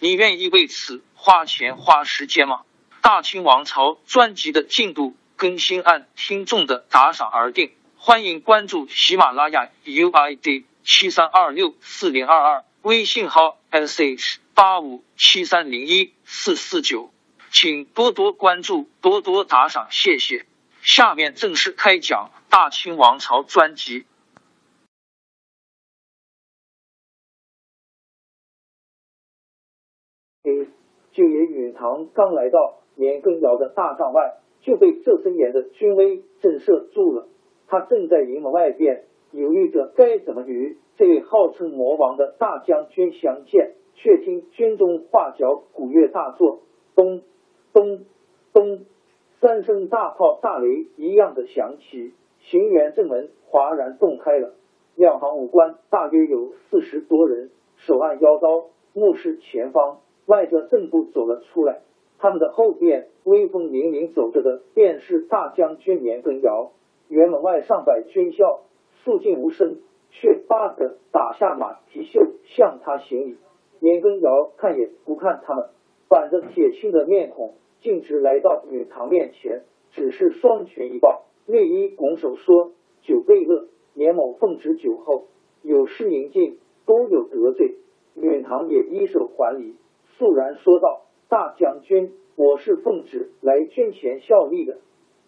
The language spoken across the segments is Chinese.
你愿意为此花钱花时间吗？大清王朝专辑的进度更新按听众的打赏而定，欢迎关注喜马拉雅 UID 七三二六四零二二，微信号 sh 八五七三零一四四九，请多多关注，多多打赏，谢谢。下面正式开讲。大清王朝专辑。九爷允堂刚来到年羹尧的大帐外，就被这森严的军威震慑住了。他正在营门外边犹豫着该怎么与这位号称魔王的大将军相见，却听军中画角鼓乐大作，咚咚咚，三声大炮大雷一样的响起。行辕正门哗然洞开了，两行武官大约有四十多人，手按腰刀，目视前方。外着正步走了出来，他们的后边威风凛凛走着的，便是大将军年羹尧。辕门外上百军校肃静无声，却叭的打下马蹄袖，向他行礼。年羹尧看也不看他们，板着铁青的面孔，径直来到允堂面前，只是双拳一抱。内衣拱手说：“酒备乐，年某奉旨酒后，有失迎进，都有得罪。”允堂也一手还礼，肃然说道：“大将军，我是奉旨来军前效力的，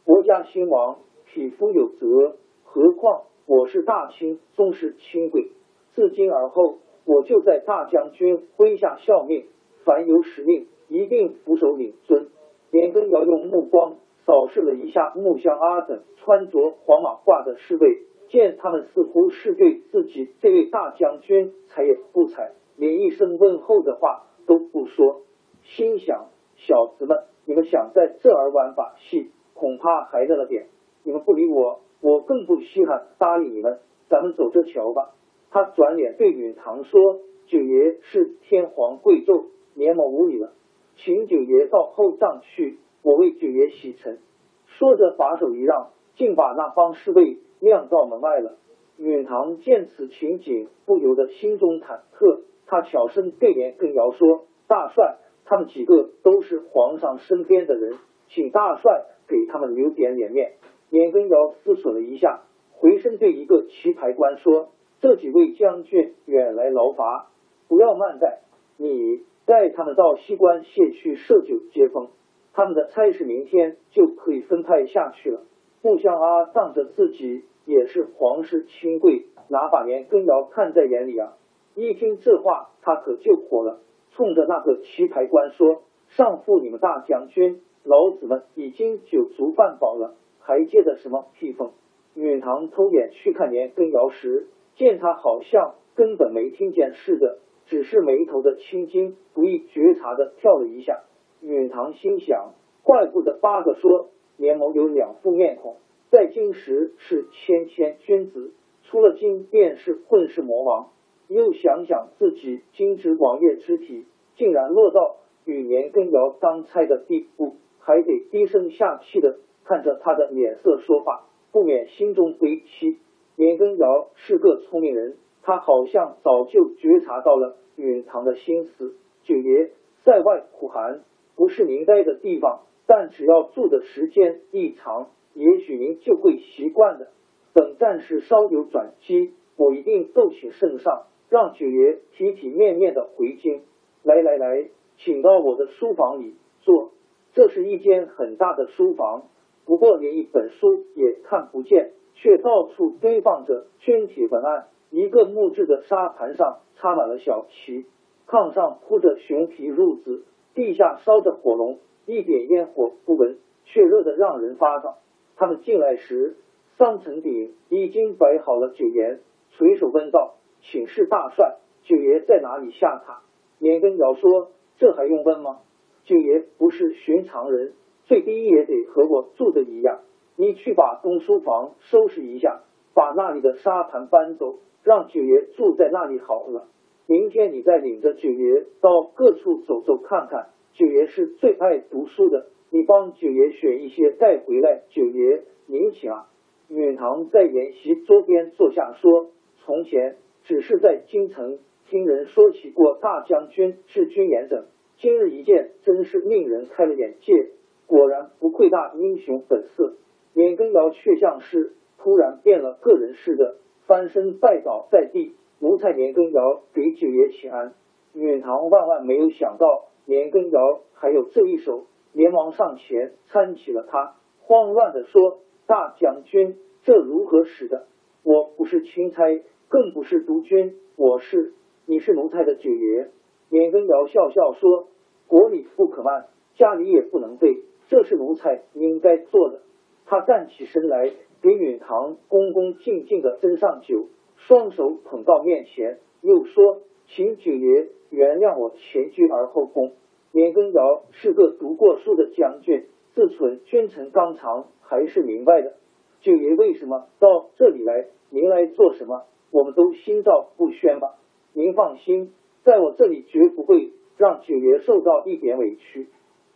国家兴亡，匹夫有责。何况我是大清宗室亲贵，自今而后，我就在大将军麾下效命，凡有使命，一定俯首领尊。”年羹尧用目光。扫视了一下木香阿等穿着黄马褂的侍卫，见他们似乎是对自己这位大将军才也不睬，连一声问候的话都不说，心想：小子们，你们想在这儿玩把戏，恐怕还嫩了点。你们不理我，我更不稀罕搭理你们。咱们走着瞧吧。他转脸对允堂说：“九爷是天皇贵胄，年某无礼了，请九爷到后帐去。”我为九爷洗尘，说着把手一让，竟把那帮侍卫晾到门外了。允堂见此情景，不由得心中忐忑。他悄声对年羹尧说：“大帅，他们几个都是皇上身边的人，请大帅给他们留点脸面。”年羹尧思索了一下，回身对一个棋牌官说：“这几位将军远来劳乏，不要慢待，你带他们到西关县去设酒接风。”他们的差事明天就可以分派下去了。穆香阿仗着自己也是皇室亲贵，哪把年羹尧看在眼里啊？一听这话，他可就火了，冲着那个棋牌官说：“上父，你们大将军，老子们已经酒足饭饱了，还借的什么屁风？”允堂偷眼去看年羹尧时，见他好像根本没听见似的，只是眉头的青筋不易觉察的跳了一下。允堂心想，怪不得八个说联盟有两副面孔，在京时是谦谦君子，出了京便是混世魔王。又想想自己金枝王爷之体，竟然落到与年羹尧当差的地步，还得低声下气的看着他的脸色说话，不免心中悲戚。年羹尧是个聪明人，他好像早就觉察到了允堂的心思。九爷在外苦寒。不是您待的地方，但只要住的时间一长，也许您就会习惯的。等战事稍有转机，我一定奏请圣上，让九爷体体面面的回京。来来来，请到我的书房里坐。这是一间很大的书房，不过连一本书也看不见，却到处堆放着绢帖文案。一个木质的沙盘上插满了小旗，炕上铺着熊皮褥子，地下烧着火龙，一点烟火不闻，却热得让人发抖。他们进来时，桑城鼎已经摆好了酒宴，垂手问道：“请示大帅，九爷在哪里下榻？”年羹尧说：“这还用问吗？九爷不是寻常人，最低也得和我住的一样。你去把东书房收拾一下，把那里的沙盘搬走。”让九爷住在那里好了。明天你再领着九爷到各处走走看看。九爷是最爱读书的，你帮九爷选一些带回来。九爷您请啊。允堂在宴席桌边坐下说：“从前只是在京城听人说起过大将军治军严整，今日一见，真是令人开了眼界。果然不愧大英雄本色。”年羹尧却像是突然变了个人似的。翻身拜倒在地，奴才年羹尧给九爷请安。允堂万万没有想到年羹尧还有这一手，连忙上前搀起了他，慌乱的说：“大将军，这如何使的？我不是钦差，更不是督军，我是……你是奴才的九爷。”年羹尧笑笑说：“国礼不可慢，家里也不能废，这是奴才应该做的。”他站起身来。给允堂恭恭敬敬的斟上酒，双手捧到面前，又说：“请九爷原谅我前居而后恭。”年羹尧是个读过书的将军，自存君臣纲常还是明白的。九爷为什么到这里来？您来做什么？我们都心照不宣吧。您放心，在我这里绝不会让九爷受到一点委屈。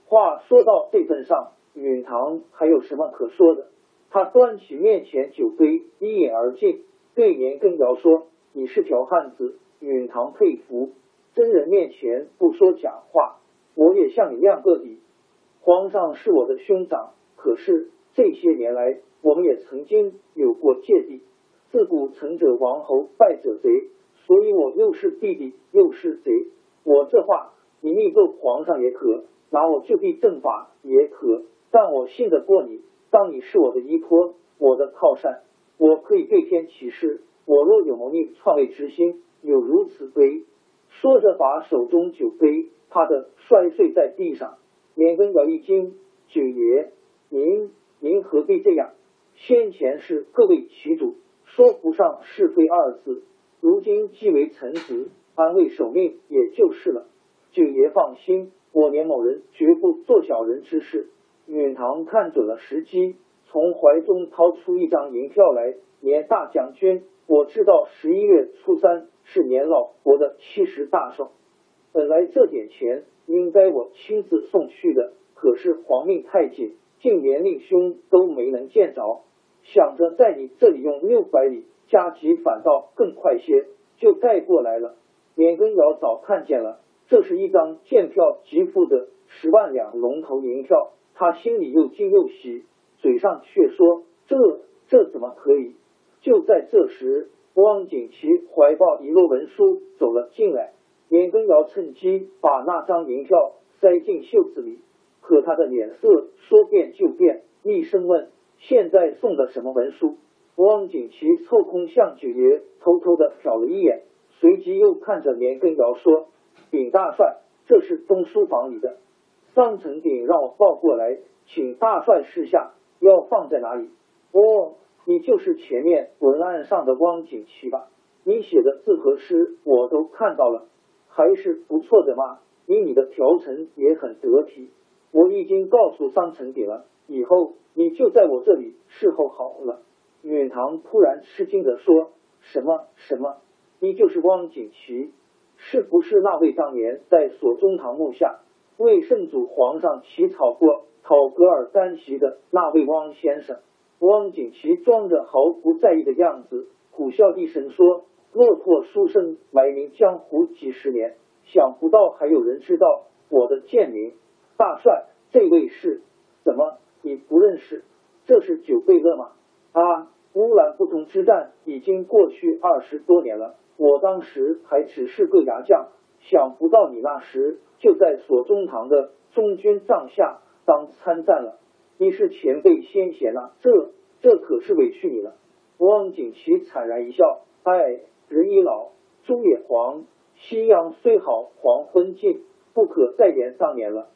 话说到这份上，允堂还有什么可说的？他端起面前酒杯，一饮而尽，对年羹尧说：“你是条汉子，允堂佩服。真人面前不说假话，我也向你亮个底。皇上是我的兄长，可是这些年来，我们也曾经有过芥蒂。自古成者王侯，败者贼，所以我又是弟弟，又是贼。我这话，你密奏皇上也可，拿我就地正法也可，但我信得过你。”当你是我的依托，我的靠山，我可以对天起誓，我若有谋逆篡位之心，有如此悲。说着，把手中酒杯啪的摔碎在地上。年羹尧一惊：“九爷，您您何必这样？先前是各位其主，说不上是非二字，如今既为臣子，安慰守命也就是了。九爷放心，我年某人绝不做小人之事。”允堂看准了时机，从怀中掏出一张银票来。年大将军，我知道十一月初三是年老伯的七十大寿，本来这点钱应该我亲自送去的，可是皇命太紧，竟连令兄都没能见着。想着在你这里用六百里加急，反倒更快些，就带过来了。年羹尧早看见了，这是一张见票即付的十万两龙头银票。他心里又惊又喜，嘴上却说：“这这怎么可以？”就在这时，汪景祺怀抱一摞文书走了进来。年羹尧趁机把那张银票塞进袖子里，可他的脸色说变就变，厉声问：“现在送的什么文书？”汪景祺凑空向九爷偷偷的瞟了一眼，随即又看着年羹尧说：“禀大帅，这是东书房里的。”张成鼎让我抱过来，请大帅示下，要放在哪里？哦，你就是前面文案上的汪景祺吧？你写的字和诗我都看到了，还是不错的嘛。你你的条陈也很得体。我已经告诉张成鼎了，以后你就在我这里侍候好了。允堂突然吃惊的说：“什么什么？你就是汪景琦？是不是那位当年在锁中堂墓下？”为圣祖皇上起草过讨格尔丹席的那位汪先生，汪景琦装着毫不在意的样子，苦笑一声说：“落魄书生埋名江湖几十年，想不到还有人知道我的贱名。大帅，这位是？怎么你不认识？这是九贝勒吗？啊，乌兰布通之战已经过去二十多年了，我当时还只是个牙将。”想不到你那时就在锁中堂的中军帐下当参战了，你是前辈先贤呐，这这可是委屈你了。汪景祺惨然一笑，哎，人已老，猪也黄，夕阳虽好，黄昏尽，不可再言当年了。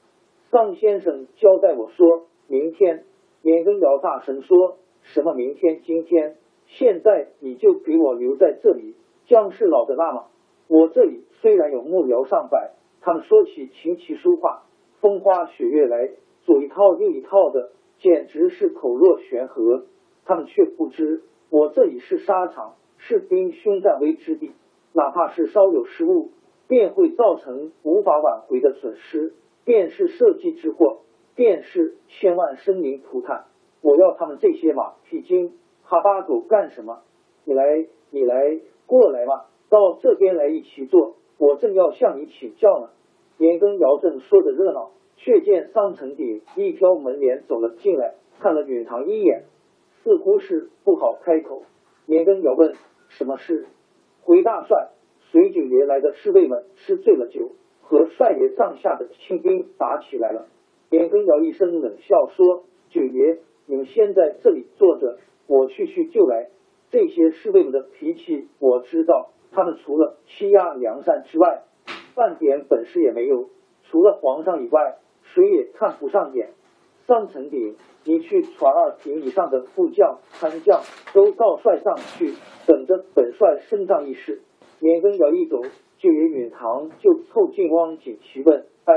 尚先生交代我说，明天。年羹尧大声说：“什么明天？今天？现在你就给我留在这里，将士老的那吗？我这里虽然有幕僚上百，他们说起琴棋书画、风花雪月来，左一套右一套的，简直是口若悬河。他们却不知，我这里是沙场，是兵凶战危之地，哪怕是稍有失误，便会造成无法挽回的损失，便是社稷之祸。”便是千万生灵涂炭，我要他们这些马屁精、哈巴狗干什么？你来，你来，过来嘛，到这边来一起坐。我正要向你请教呢。年羹尧正说着热闹，却见桑承鼎一挑门帘走了进来，看了允堂一眼，似乎是不好开口。年羹尧问：“什么事？”回大帅，随九爷来的侍卫们吃醉了酒，和帅爷帐下的清兵打起来了。年羹尧一声冷笑说：“九爷，你们先在这里坐着，我去去就来。这些侍卫们的脾气我知道，他们除了欺压梁山之外，半点本事也没有。除了皇上以外，谁也看不上眼。桑承鼎，你去传二品以上的副将、参将都告帅上去，等着本帅升帐议事。”年羹尧一走，九爷允堂就凑近汪景祺问：“哎？”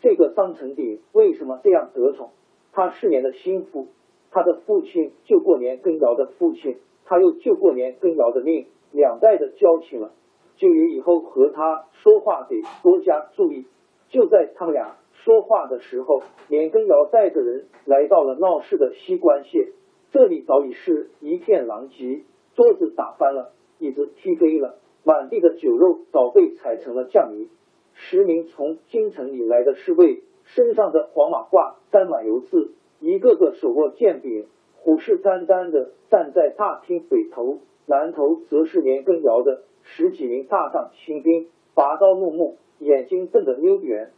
这个桑成鼎为什么这样得宠？他是年的心腹，他的父亲救过年羹尧的父亲，他又救过年羹尧的命，两代的交情了。九爷以后和他说话得多加注意。就在他们俩说话的时候，年羹尧带着人来到了闹事的西关县，这里早已是一片狼藉，桌子打翻了，椅子踢飞了，满地的酒肉早被踩成了酱泥。十名从京城里来的侍卫，身上的黄马褂沾满油渍，一个个手握剑柄，虎视眈眈的站在大厅北头，南头则是年羹尧的十几名大将亲兵，拔刀怒目，眼睛瞪得溜圆。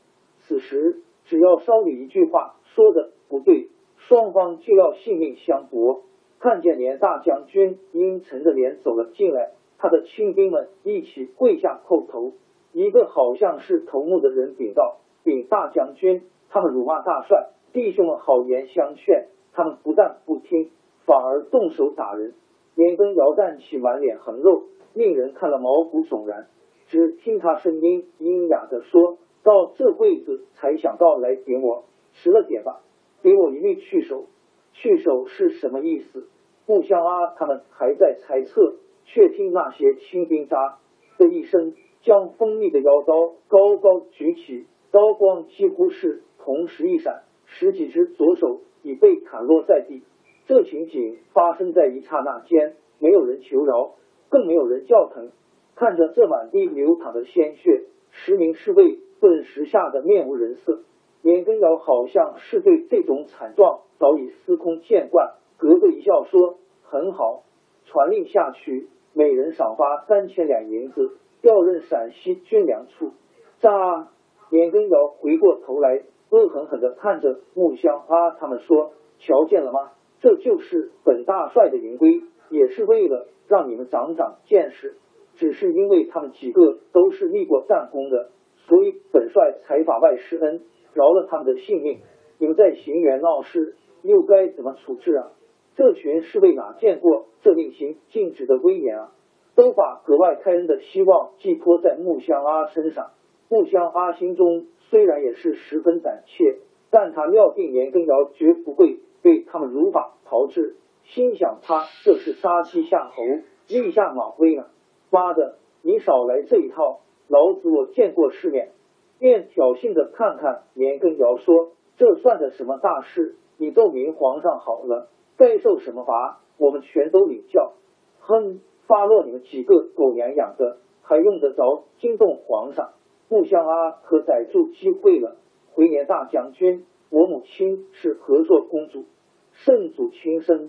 此时，只要稍有一句话说的不对，双方就要性命相搏。看见年大将军阴沉着脸走了进来，他的亲兵们一起跪下叩头。一个好像是头目的人禀道：“禀大将军，他们辱骂大帅，弟兄们好言相劝，他们不但不听，反而动手打人。”年羹尧站起，满脸横肉，令人看了毛骨悚然。只听他声音阴哑的说：“到这会子才想到来点我，迟了点吧，给我一命去手。去手是什么意思？”木香阿他们还在猜测，却听那些清兵扎的一声。将锋利的腰刀高高举起，刀光几乎是同时一闪，十几只左手已被砍落在地。这情景发生在一刹那间，没有人求饶，更没有人叫疼。看着这满地流淌的鲜血，十名侍卫顿时吓得面无人色。年羹尧好像是对这种惨状早已司空见惯，咯咯一笑说：“很好，传令下去，每人赏发三千两银子。”调任陕西军粮处。扎年羹尧回过头来，恶狠狠地看着木香阿他们说：“瞧见了吗？这就是本大帅的淫规，也是为了让你们长长见识。只是因为他们几个都是立过战功的，所以本帅才法外施恩，饶了他们的性命。你们在行辕闹事，又该怎么处置啊？这群侍卫哪见过这令行禁止的威严啊？”都把格外开恩的希望寄托在木香阿身上。木香阿心中虽然也是十分胆怯，但他料定年羹尧绝不会被他们如法炮制，心想他这是杀鸡下猴，立下马威呢。妈的，你少来这一套！老子我见过世面。便挑衅的看看年羹尧说：“这算的什么大事？你奏明皇上好了，该受什么罚，我们全都领教。”哼。发落你们几个狗娘养的，还用得着惊动皇上？木香阿可逮住机会了！回年大将军，我母亲是合作公主，圣祖亲生，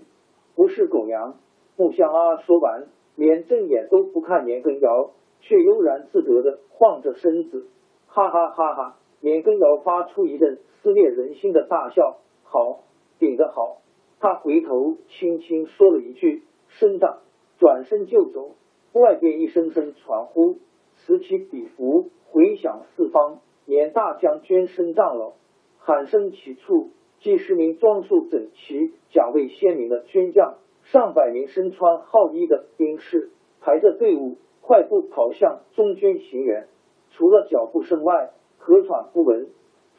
不是狗娘。木香阿说完，连正眼都不看年羹尧，却悠然自得的晃着身子，哈哈哈哈！年羹尧发出一阵撕裂人心的大笑，好，顶得好！他回头轻轻说了一句：“身长”，转身就走。外边一声声传呼，此起彼伏，回响四方。年大将军升帐了，喊声起处，几十名装束整齐、甲位鲜明的军将，上百名身穿号衣的兵士，排着队伍，快步跑向中军行辕。除了脚步声外，可喘不闻。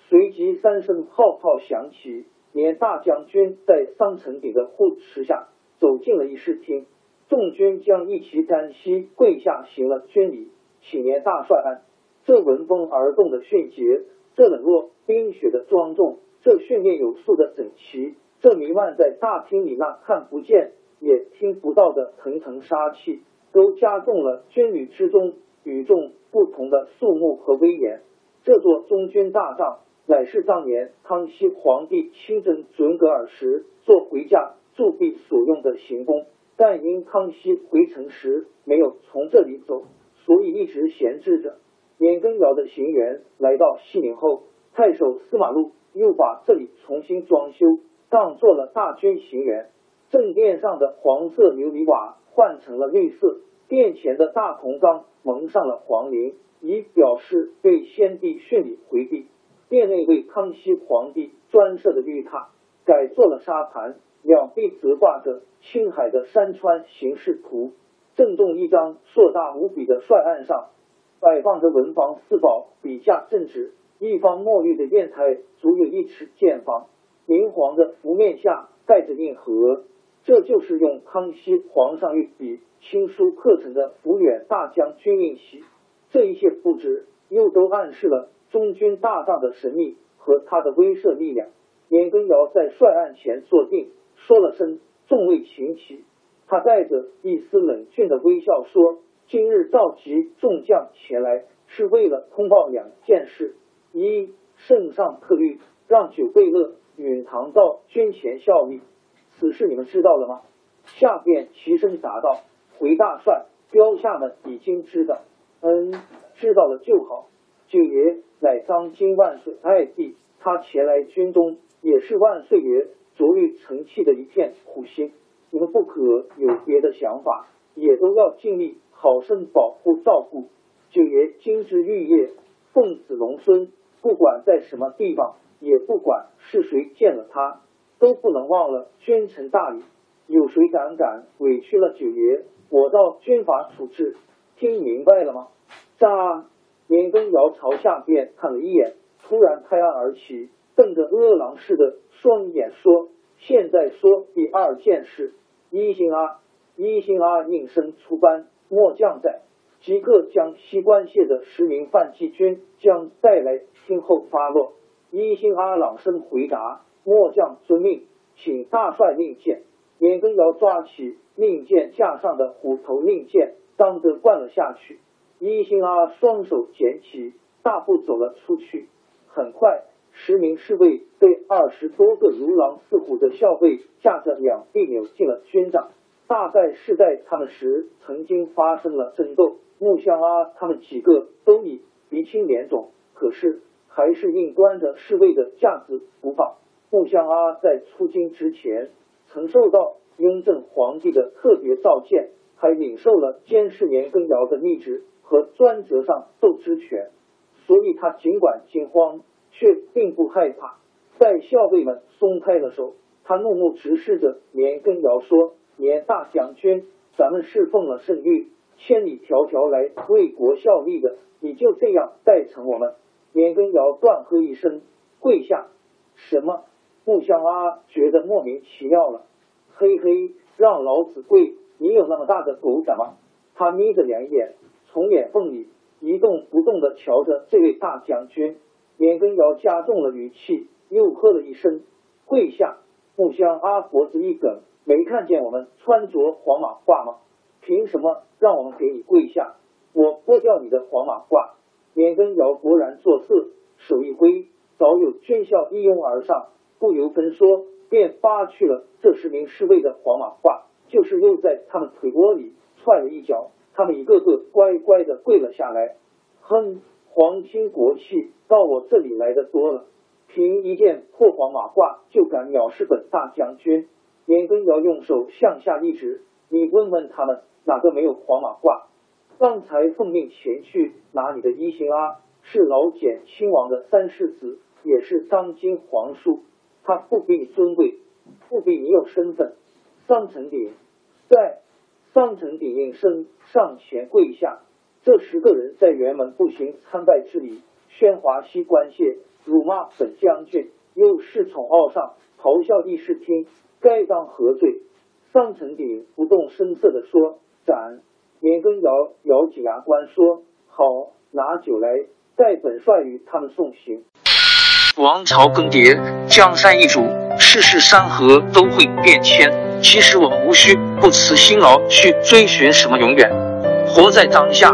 随即三声号炮响起，年大将军在桑城顶的护持下走进了议事厅。众军将一齐单膝跪下行了军礼，请年大帅安。这闻风而动的迅捷，这冷若冰雪的庄重，这训练有素的整齐，这弥漫在大厅里那看不见也听不到的层层杀气，都加重了军旅之中与众不同的肃穆和威严。这座中军大帐，乃是当年康熙皇帝亲征准噶尔时做回驾驻跸所用的行宫，但因康熙回城时没有从这里走，所以一直闲置着。年羹尧的行辕来到西宁后，太守司马禄又把这里重新装修，当做了大军行辕。正殿上的黄色琉璃瓦换成了绿色，殿前的大铜缸蒙上了黄绫，以表示对先帝训礼回避。殿内为康熙皇帝专设的绿榻改做了沙盘，两壁则挂着青海的山川形势图。正中一张硕大无比的帅案上。摆放着文房四宝，笔架正直，一方墨绿的砚台足有一尺见方，明黄的符面下盖着印盒，这就是用康熙皇上御笔亲书刻成的抚远大将军印玺。这一切布置，又都暗示了中军大帐的神秘和他的威慑力量。年羹尧在帅案前坐定，说了声“众位请起”，他带着一丝冷峻的微笑说。今日召集众将前来，是为了通报两件事：一，圣上特谕让九贝勒允唐到军前效力，此事你们知道了吗？下边齐声答道：“回大帅，标下们已经知道。”嗯，知道了就好。九爷乃当今万岁爱弟，他前来军中也是万岁爷着欲成器的一片苦心。你们不可有别的想法，也都要尽力。好生保护照顾九爷金枝玉叶，奉子龙孙，不管在什么地方，也不管是谁见了他，都不能忘了君臣大礼。有谁胆敢委屈了九爷？我照军法处置，听明白了吗？扎！年羹尧朝下边看了一眼，突然拍案而起，瞪着饿狼似的双眼说：“现在说第二件事。”一星阿，一星阿应声出班。末将在，即刻将西关县的十名犯纪军将带来，听候发落。一星阿朗声回答：“末将遵命，请大帅令箭。”免根尧抓起令箭架上的虎头令箭，当着灌了下去。一星阿双手捡起，大步走了出去。很快，十名侍卫被二十多个如狼似虎的校尉架着两臂扭进了军帐。大概是在他们时曾经发生了争斗，木香阿他们几个都已鼻青脸肿，可是还是硬端着侍卫的架子不放。木香阿在出京之前曾受到雍正皇帝的特别召见，还领受了监视年羹尧的密旨和专责上奏之权，所以他尽管惊慌，却并不害怕。在校尉们松开了手，他怒目直视着年羹尧说。年大将军，咱们侍奉了圣谕，千里迢迢来为国效力的，你就这样待成我们？年羹尧断喝一声，跪下。什么？木香阿觉得莫名其妙了。嘿嘿，让老子跪？你有那么大的狗胆吗？他眯着两眼，从眼缝里一动不动的瞧着这位大将军。年羹尧加重了语气，又喝了一声，跪下。木香阿脖子一梗。没看见我们穿着黄马褂吗？凭什么让我们给你跪下？我剥掉你的黄马褂！免根尧勃然作色，手一挥，早有军校一拥而上，不由分说便扒去了这十名侍卫的黄马褂，就是又在他们腿窝里踹了一脚，他们一个个乖乖的跪了下来。哼，皇亲国戚到我这里来的多了，凭一件破黄马褂就敢藐视本大将军？年羹尧用手向下一指，你问问他们哪个没有黄马褂？刚才奉命前去拿你的衣行啊，是老简亲王的三世子，也是当今皇叔，他不比你尊贵，不比你有身份。桑城鼎在，桑城鼎应声上前跪下。这十个人在辕门步行参拜之礼，宣华西关谢，辱骂本将军，又恃宠傲上，咆哮议事厅，该当何罪？上层鼎不动声色地说：“斩！”年羹尧咬紧牙关说：“好，拿酒来，待本帅与他们送行。”王朝更迭，江山易主，世事山河都会变迁。其实我们无需不辞辛劳去追寻什么永远，活在当下。